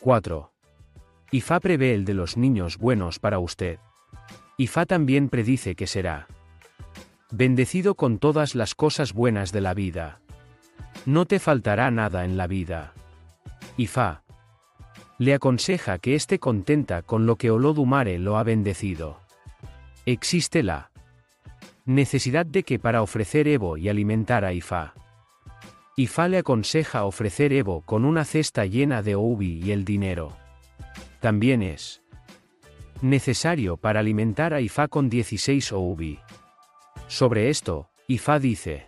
4. Ifá prevé el de los niños buenos para usted. Ifá también predice que será bendecido con todas las cosas buenas de la vida. No te faltará nada en la vida. Ifá le aconseja que esté contenta con lo que Olodumare lo ha bendecido. Existe la necesidad de que para ofrecer Evo y alimentar a Ifá. Ifá le aconseja ofrecer Evo con una cesta llena de oubi y el dinero. También es necesario para alimentar a Ifá con 16 oubi. Sobre esto, Ifá dice,